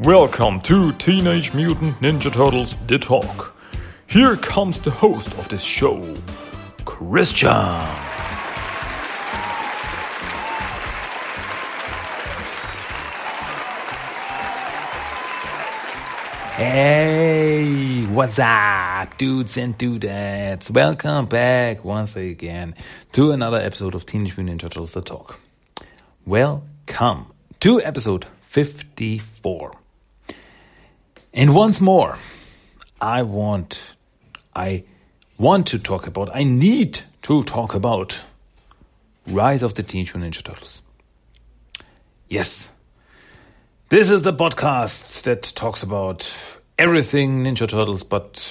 Welcome to Teenage Mutant Ninja Turtles The Talk. Here comes the host of this show, Christian. Hey, what's up, dudes and dudettes? Welcome back once again to another episode of Teenage Mutant Ninja Turtles The Talk. Welcome to episode 54. And once more, I want, I want to talk about, I need to talk about Rise of the Teenage Mutant Ninja Turtles. Yes, this is the podcast that talks about everything Ninja Turtles, but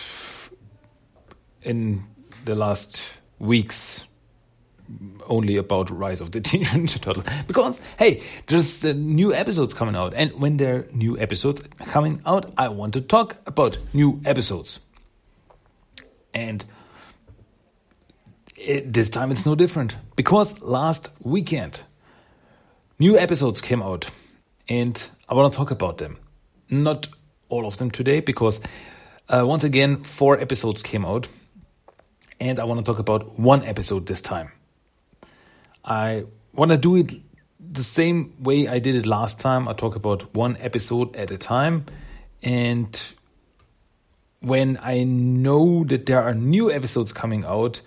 in the last weeks, only about Rise of the Teenage Ninja Turtles. Because, hey, there's the new episodes coming out. And when there are new episodes coming out, I want to talk about new episodes. And it, this time it's no different. Because last weekend, new episodes came out. And I want to talk about them. Not all of them today, because uh, once again, four episodes came out. And I want to talk about one episode this time. I want to do it the same way I did it last time. I talk about one episode at a time. And when I know that there are new episodes coming out,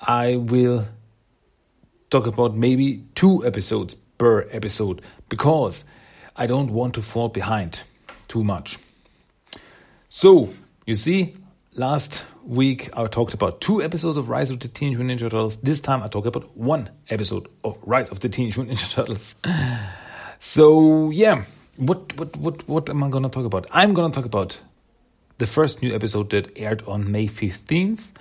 I will talk about maybe two episodes per episode because I don't want to fall behind too much. So, you see, last week I talked about two episodes of Rise of the Teenage Mutant Ninja Turtles. This time I talk about one episode of Rise of the Teenage Mutant Ninja Turtles. So, yeah, what what what what am I going to talk about? I'm going to talk about the first new episode that aired on May 15th.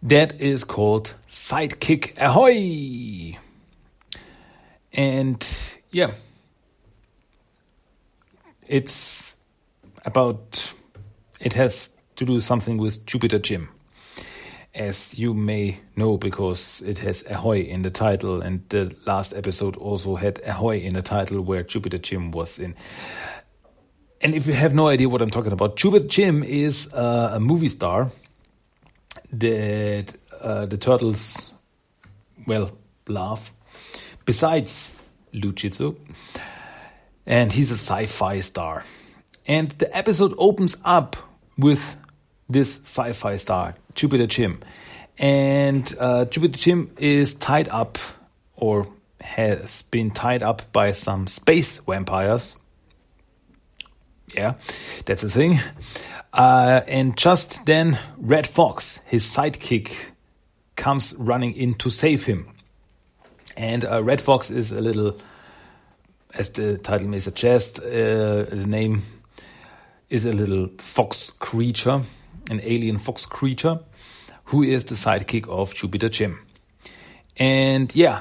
That is called Sidekick Ahoy. And yeah, it's about it has to do something with Jupiter Jim. As you may know, because it has Ahoy in the title, and the last episode also had Ahoy in the title where Jupiter Jim was in. And if you have no idea what I'm talking about, Jupiter Jim is uh, a movie star that uh, the Turtles, well, love. Besides Lou Jitsu, and he's a sci-fi star. And the episode opens up with this sci-fi star, Jupiter Jim. And uh, Jupiter Jim is tied up or has been tied up by some space vampires. Yeah, that's the thing. Uh, and just then, Red Fox, his sidekick, comes running in to save him. And uh, Red Fox is a little, as the title may suggest, uh, the name is a little fox creature, an alien fox creature, who is the sidekick of Jupiter Jim. And yeah,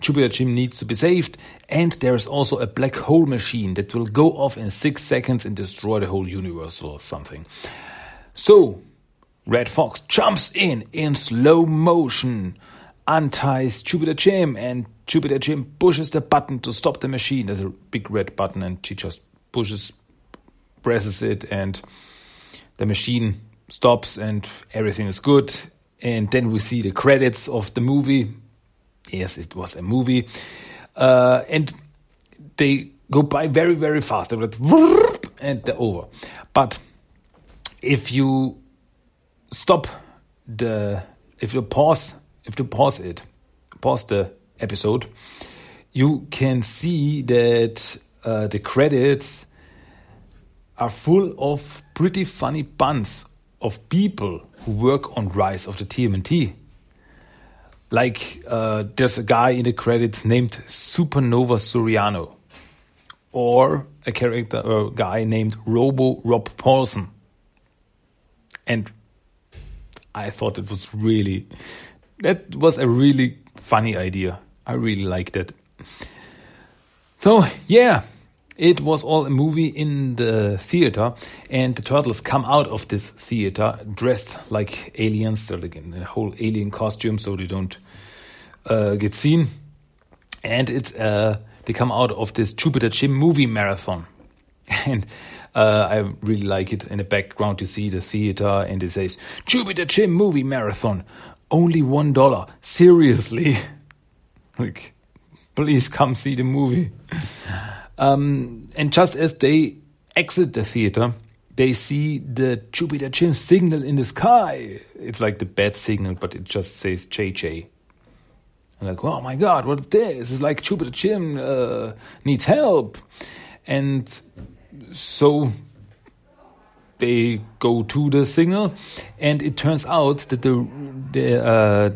Jupiter Jim needs to be saved, and there is also a black hole machine that will go off in six seconds and destroy the whole universe or something. So, Red Fox jumps in in slow motion, unties Jupiter Jim, and Jupiter Jim pushes the button to stop the machine. There's a big red button, and she just pushes presses it and the machine stops and everything is good. And then we see the credits of the movie. Yes, it was a movie. Uh, and they go by very, very fast. And they're over. But if you stop the, if you pause, if you pause it, pause the episode, you can see that uh, the credits are full of pretty funny puns of people who work on Rise of the TMNT. Like uh, there's a guy in the credits named Supernova Suriano, or a character a guy named Robo Rob Paulsen. And I thought it was really that was a really funny idea. I really liked it. So yeah, it was all a movie in the theater, and the turtles come out of this theater dressed like aliens. They're like in a whole alien costume, so they don't uh, get seen. And it's uh, they come out of this Jupiter Jim movie marathon, And uh, I really like it. In the background, you see the theater, and it says Jupiter Jim movie marathon, only one dollar. Seriously, like, please come see the movie. Um, and just as they exit the theater, they see the Jupiter Jim signal in the sky. It's like the bad signal, but it just says JJ. I'm like, oh my god, what is this? It's like Jupiter Jim uh, needs help. And so they go to the signal, and it turns out that the, the uh,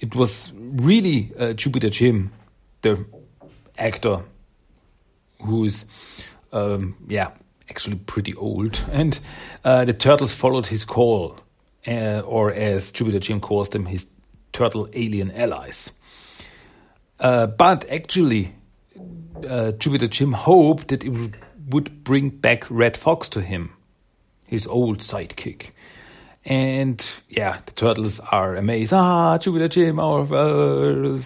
it was really uh, Jupiter Jim, the actor, who's um, yeah actually pretty old, and uh, the turtles followed his call, uh, or as Jupiter Jim calls them, his turtle alien allies. Uh, but actually, uh, Jupiter Jim hoped that it would bring back Red Fox to him, his old sidekick. And yeah, the turtles are amazed. Ah, Jupiter Jim, our uh,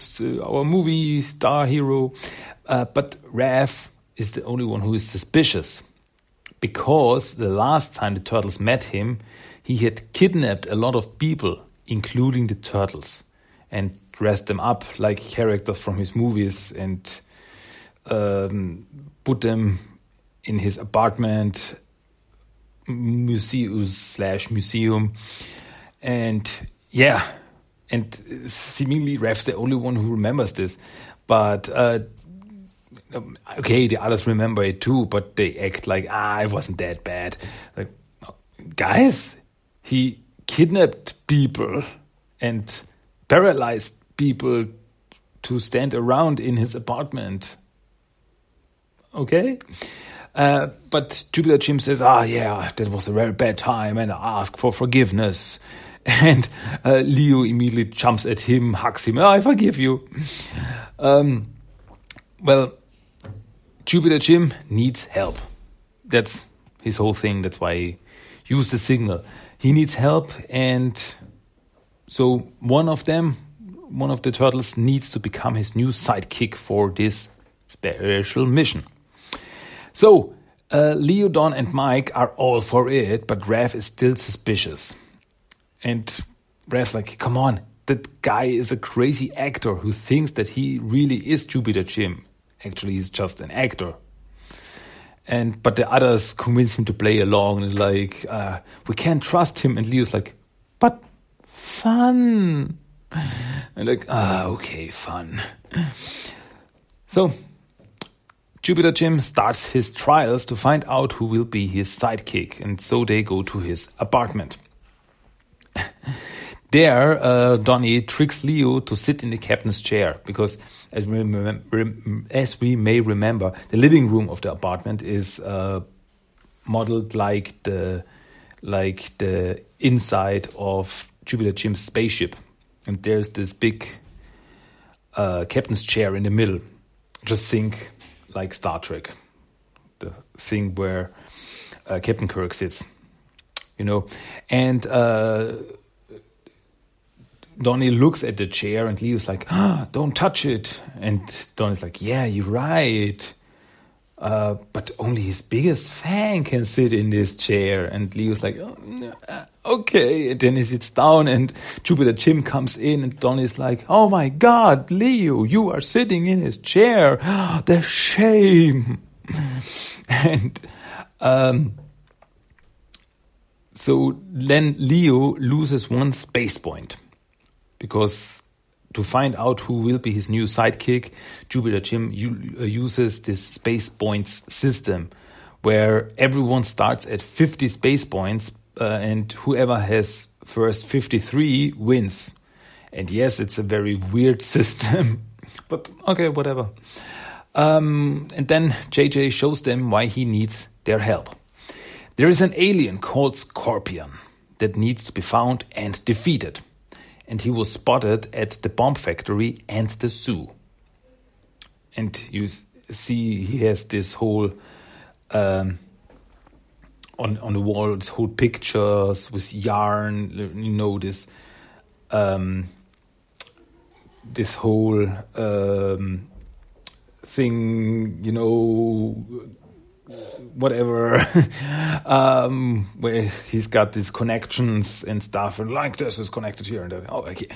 our movie star hero. Uh, but Raph is the only one who is suspicious because the last time the turtles met him, he had kidnapped a lot of people, including the turtles, and dressed them up like characters from his movies and um, put them in his apartment, museum slash museum, and yeah, and seemingly Raph's the only one who remembers this, but. Uh, okay, the others remember it too, but they act like ah, it wasn't that bad. Like, guys, he kidnapped people and paralyzed people to stand around in his apartment. Okay? Uh, but Jupiter Jim says, ah, yeah, that was a very bad time, and I ask for forgiveness. And uh, Leo immediately jumps at him, hugs him, oh, I forgive you. Um, well, Jupiter Jim needs help. That's his whole thing. That's why he used the signal. He needs help, and so one of them, one of the turtles, needs to become his new sidekick for this special mission. So, uh, Leo, Don, and Mike are all for it, but Raph is still suspicious. And Raph's like, come on, that guy is a crazy actor who thinks that he really is Jupiter Jim. Actually, he's just an actor. And but the others convince him to play along and like, uh, we can't trust him. And Leo's like, but fun. And like, ah, okay, fun. So Jupiter Jim starts his trials to find out who will be his sidekick, and so they go to his apartment. there, uh, Donnie tricks Leo to sit in the captain's chair because, as we, as we may remember, the living room of the apartment is uh, modeled like the like the inside of Jupiter Jim's spaceship, and there's this big uh, captain's chair in the middle. Just think like Star Trek, the thing where uh, Captain Kirk sits, you know, and uh, Donnie looks at the chair and Leo's like, oh, "Don't touch it," and Donnie's like, "Yeah, you're right." Uh, but only his biggest fan can sit in this chair. And Leo's like, oh, okay. And then he sits down, and Jupiter Jim comes in, and Donnie's like, oh my God, Leo, you are sitting in his chair. the shame. and um, so then Leo loses one space point because to find out who will be his new sidekick, Jupiter Jim uh, uses this space points system where everyone starts at 50 space points uh, and whoever has first 53 wins. And yes, it's a very weird system, but okay, whatever. Um, and then JJ shows them why he needs their help. There is an alien called Scorpion that needs to be found and defeated and he was spotted at the bomb factory and the zoo. And you see, he has this whole um, on on the wall, this whole pictures with yarn. You know this um, this whole um, thing. You know whatever, um, where he's got these connections and stuff, and like this is connected here and there. Oh, okay.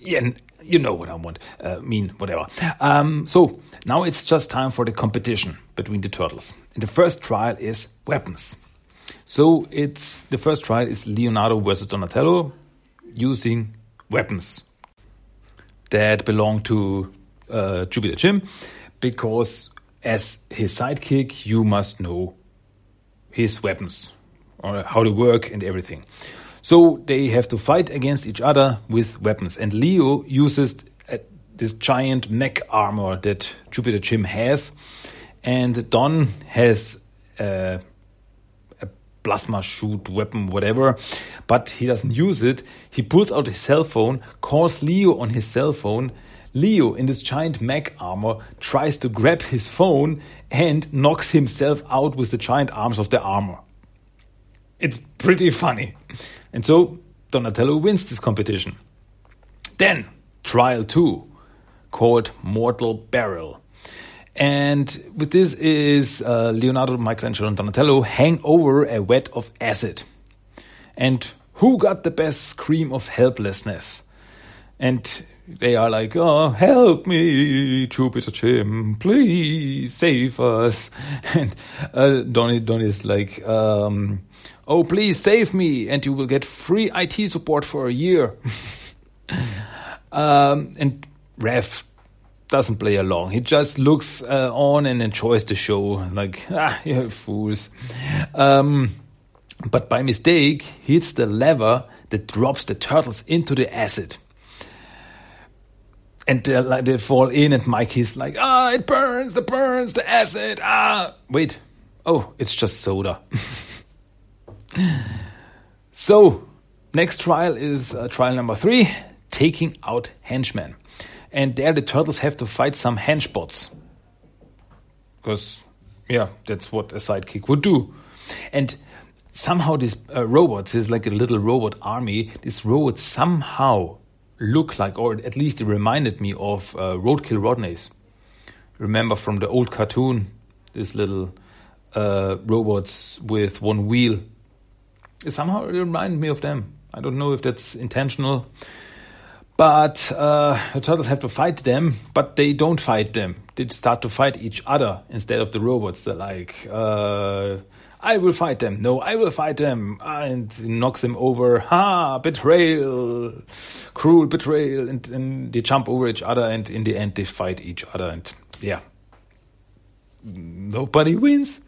Yeah, you know what I want, uh, mean, whatever. Um, so now it's just time for the competition between the turtles. And the first trial is weapons. So it's the first trial is Leonardo versus Donatello using weapons that belong to uh, Jupiter Jim because as his sidekick, you must know his weapons or how they work and everything. So they have to fight against each other with weapons. And Leo uses uh, this giant mech armor that Jupiter Jim has. And Don has uh, a plasma shoot weapon, whatever, but he doesn't use it. He pulls out his cell phone, calls Leo on his cell phone, Leo, in this giant mech armor, tries to grab his phone and knocks himself out with the giant arms of the armor. It's pretty funny. And so Donatello wins this competition. Then, trial two, called Mortal Barrel. And with this is uh, Leonardo, Michelangelo, and Donatello hang over a vat of acid. And who got the best scream of helplessness? And they are like, oh, help me, Jupiter Jim, please save us. And uh, Donny, Donny is like, um, oh, please save me, and you will get free IT support for a year. um, and Raph doesn't play along. He just looks uh, on and enjoys the show, like, ah, you fools. Um, but by mistake, hits the lever that drops the turtles into the acid and they like they fall in, and Mikey's like, ah, it burns, the burns, the acid, ah. Wait, oh, it's just soda. so, next trial is uh, trial number three, taking out henchmen, and there the turtles have to fight some henchbots, because yeah, that's what a sidekick would do, and somehow these uh, robots is like a little robot army. These robots somehow look like, or at least it reminded me of uh, Roadkill Rodneys. Remember from the old cartoon, this little uh, robots with one wheel. It somehow reminded me of them. I don't know if that's intentional. But uh, the turtles have to fight them, but they don't fight them. They start to fight each other instead of the robots. They're like, uh, I will fight them. No, I will fight them. And knocks him over. Ha! Betrayal! Cruel betrayal. And, and they jump over each other, and in the end, they fight each other. And yeah, nobody wins.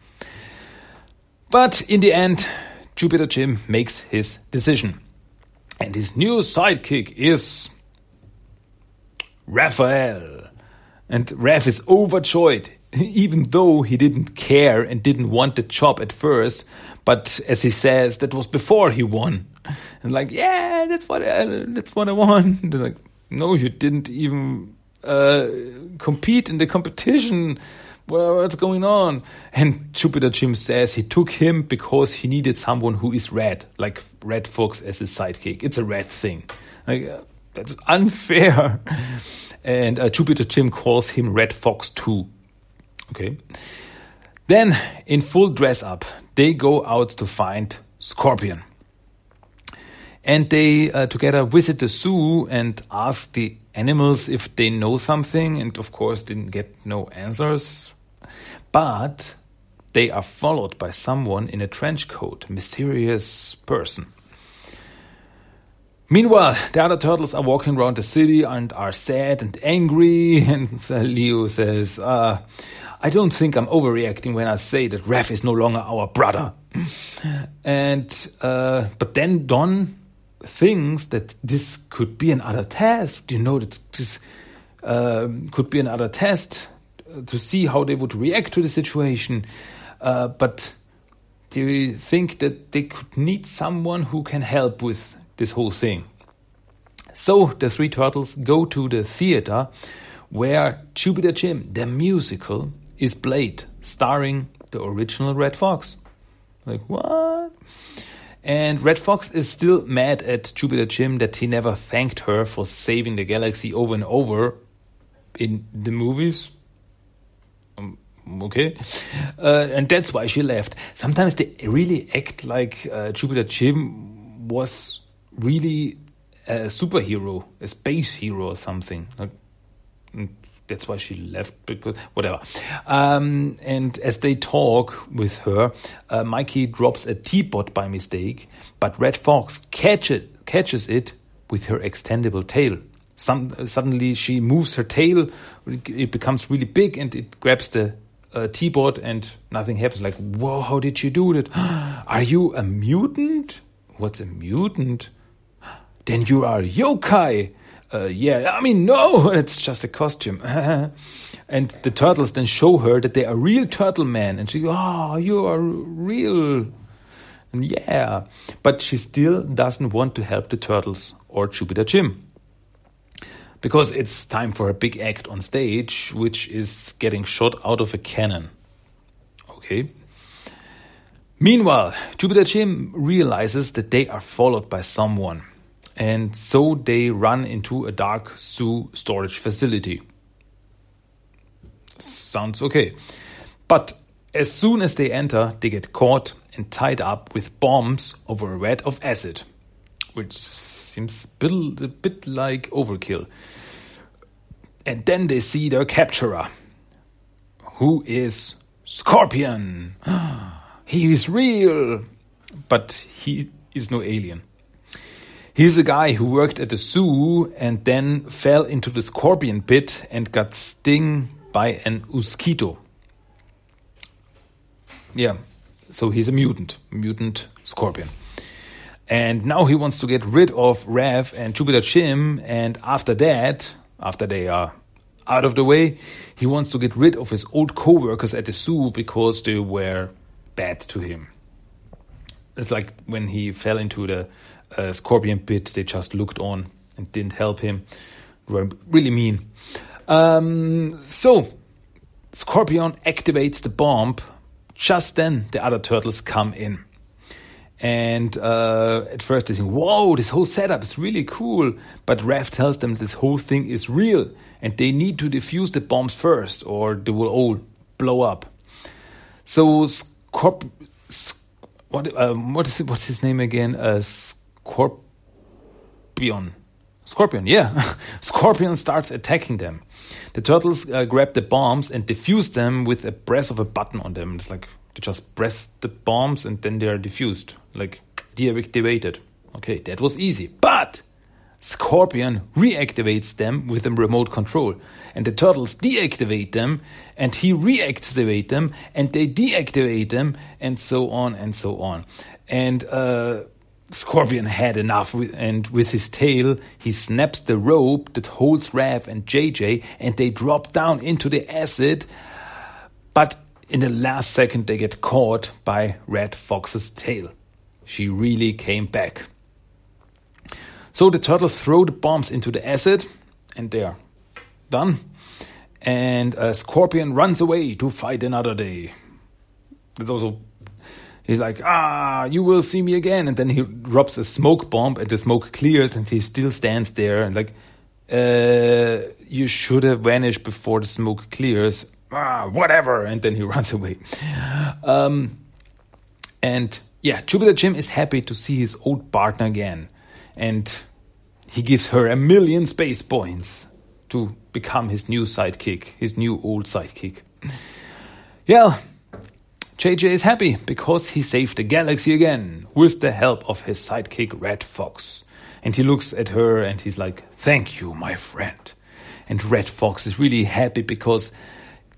But in the end, Jupiter Jim makes his decision. And his new sidekick is Raphael. And Raph is overjoyed even though he didn't care and didn't want the job at first, but as he says, that was before he won. And like, yeah, that's what I, that's what I want. And like, no, you didn't even uh, compete in the competition. what's going on? And Jupiter Jim says he took him because he needed someone who is red, like Red Fox as his sidekick. It's a red thing. Like, uh, that's unfair. and uh, Jupiter Jim calls him Red Fox too Okay. Then, in full dress up, they go out to find Scorpion. And they uh, together visit the zoo and ask the animals if they know something, and of course, didn't get no answers. But they are followed by someone in a trench coat, mysterious person. Meanwhile, the other turtles are walking around the city and are sad and angry. And Leo says, uh, I don't think I'm overreacting when I say that Raph is no longer our brother. and uh, but then Don thinks that this could be another test. You know that this uh, could be another test to see how they would react to the situation. Uh, but they think that they could need someone who can help with this whole thing. So the three turtles go to the theater where Jupiter Jim, the musical, is Blade, starring the original Red Fox. Like, what? And Red Fox is still mad at Jupiter Jim that he never thanked her for saving the galaxy over and over in the movies. Um, okay. Uh, and that's why she left. Sometimes they really act like uh, Jupiter Jim was really a superhero, a space hero or something. Like, that's why she left because whatever. Um, and as they talk with her, uh, Mikey drops a teapot by mistake, but Red Fox catch it, catches it with her extendable tail. Some, suddenly she moves her tail, it becomes really big, and it grabs the uh, teapot, and nothing happens. Like, whoa, how did you do that? Are you a mutant? What's a mutant? Then you are yokai uh, yeah, I mean, no, it's just a costume. and the turtles then show her that they are real turtle men. And she goes, oh, you are real. And yeah, but she still doesn't want to help the turtles or Jupiter Jim. Because it's time for a big act on stage, which is getting shot out of a cannon. Okay. Meanwhile, Jupiter Jim realizes that they are followed by someone and so they run into a dark zoo storage facility. Sounds okay. But as soon as they enter, they get caught and tied up with bombs over a vat of acid, which seems a bit, a bit like overkill. And then they see their capturer, who is Scorpion. he is real, but he is no alien. He's a guy who worked at the zoo and then fell into the scorpion pit and got stung by an mosquito. Yeah, so he's a mutant, mutant scorpion. And now he wants to get rid of Raph and Jupiter Jim. And after that, after they are out of the way, he wants to get rid of his old co workers at the zoo because they were bad to him. It's like when he fell into the uh, Scorpion Pit, they just looked on and didn't help him. They were really mean. Um, so, Scorpion activates the bomb. Just then, the other turtles come in. And uh, at first they think, whoa, this whole setup is really cool. But Raph tells them this whole thing is real and they need to defuse the bombs first or they will all blow up. So Scorp what um, what is it, what's his name again? Uh, Scorpion. Scorpion, yeah. Scorpion starts attacking them. The turtles uh, grab the bombs and defuse them with a press of a button on them. It's like they just press the bombs and then they are diffused, like deactivated. Okay, that was easy. But Scorpion reactivates them with a remote control. And the turtles deactivate them, and he reactivates them, and they deactivate them, and so on and so on. And uh, Scorpion had enough, and with his tail, he snaps the rope that holds Raph and JJ, and they drop down into the acid. But in the last second, they get caught by Red Fox's tail. She really came back. So the turtles throw the bombs into the acid, and they are done. And a Scorpion runs away to fight another day. That's also he's like, ah, you will see me again. And then he drops a smoke bomb and the smoke clears and he still stands there and like, uh, you should have vanished before the smoke clears. Ah, whatever. And then he runs away. Um, and yeah, Jupiter Jim is happy to see his old partner again. And he gives her a million space points to become his new sidekick, his new old sidekick. Yeah, JJ is happy because he saved the galaxy again with the help of his sidekick Red Fox. And he looks at her and he's like, Thank you, my friend. And Red Fox is really happy because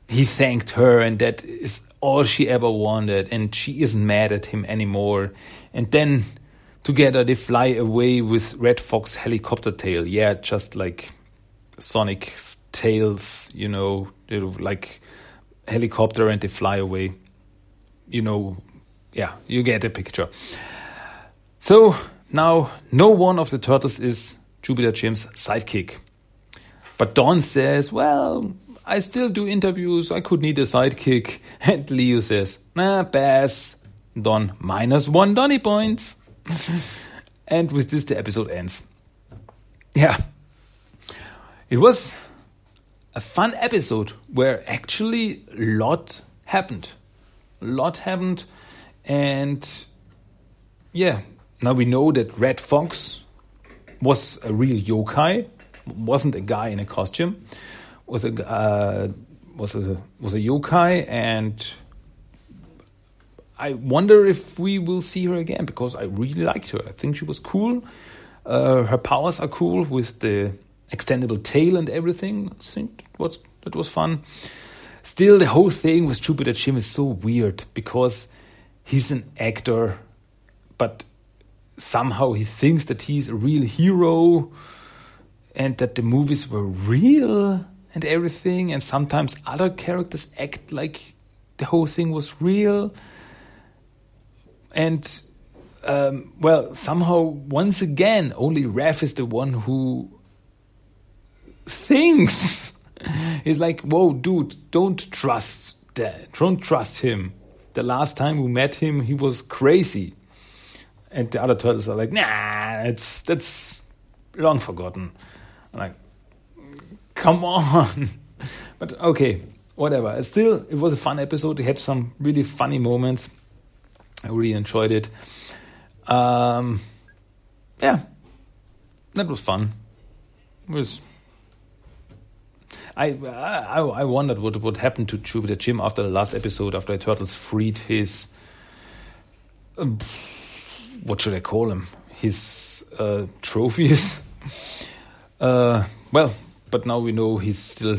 he thanked her and that is all she ever wanted and she isn't mad at him anymore. And then together they fly away with Red Fox helicopter tail. Yeah, just like Sonic tails, you know, like helicopter and they fly away you know, yeah, you get the picture. So now no one of the turtles is Jupiter Jim's sidekick. But Don says, well, I still do interviews. I could need a sidekick. And Leo says, nah, pass. Don minus one Donny points. and with this, the episode ends. Yeah. It was a fun episode where actually a lot happened. A lot happened, and yeah, now we know that Red Fox was a real yokai, wasn't a guy in a costume, was a uh, was a was a yokai, and I wonder if we will see her again because I really liked her. I think she was cool. Uh, her powers are cool with the extendable tail and everything. I think was that was fun. Still, the whole thing with Jupiter Jim is so weird because he's an actor, but somehow he thinks that he's a real hero and that the movies were real and everything. And sometimes other characters act like the whole thing was real. And um, well, somehow once again, only Raph is the one who thinks. He's like, whoa, dude, don't trust that. Don't trust him. The last time we met him, he was crazy. And the other turtles are like, nah, it's that's long forgotten. I'm like, come on. but okay, whatever. Still, it was a fun episode. We had some really funny moments. I really enjoyed it. Um, yeah, that was fun. It was. I, I I wondered what would happen to Jupiter Jim after the last episode after the turtles freed his. Um, what should I call him? His uh, trophies. Uh, well, but now we know he's still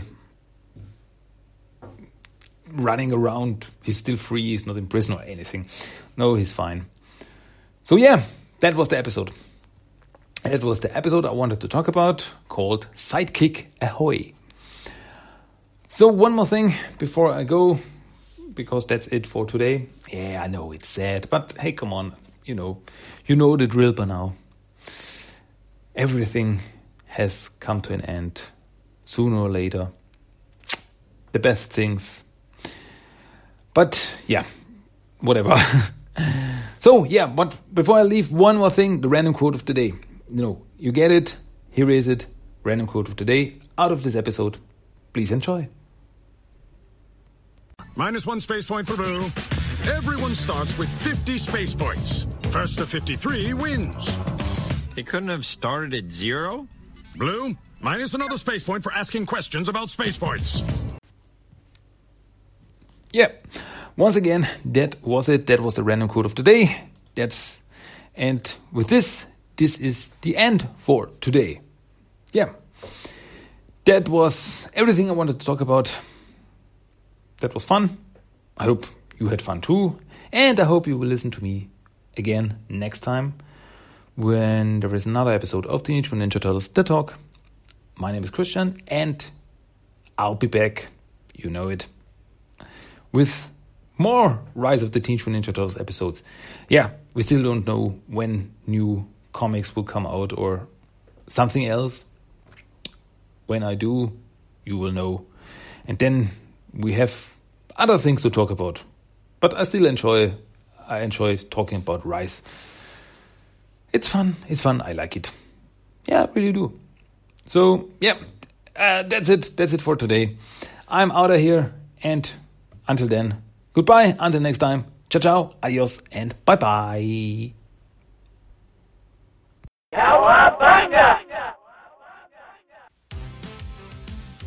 running around. He's still free. He's not in prison or anything. No, he's fine. So yeah, that was the episode. That was the episode I wanted to talk about called Sidekick Ahoy. So one more thing before I go, because that's it for today. Yeah, I know it's sad, but hey, come on, you know, you know the drill by now. Everything has come to an end sooner or later. The best things. But yeah, whatever. so yeah, but before I leave, one more thing: the random quote of the day. You know, you get it. Here is it. Random quote of the day out of this episode. Please enjoy. Minus one space point for Blue. Everyone starts with 50 space points. First to 53 wins. He couldn't have started at zero? Blue, minus another space point for asking questions about space points. Yeah. Once again, that was it. That was the random quote of the day. That's and with this, this is the end for today. Yeah. That was everything I wanted to talk about. That was fun. I hope you had fun too. And I hope you will listen to me again next time when there is another episode of Teenage Mutant Ninja Turtles The Talk. My name is Christian and I'll be back, you know it, with more Rise of the Teenage Mutant Ninja Turtles episodes. Yeah, we still don't know when new comics will come out or something else. When I do, you will know. And then we have other things to talk about. But I still enjoy I enjoy talking about Rise. It's fun. It's fun. I like it. Yeah, really do. So, yeah, uh, that's it. That's it for today. I'm out of here. And until then, goodbye. Until next time. Ciao, ciao. Adios. And bye bye.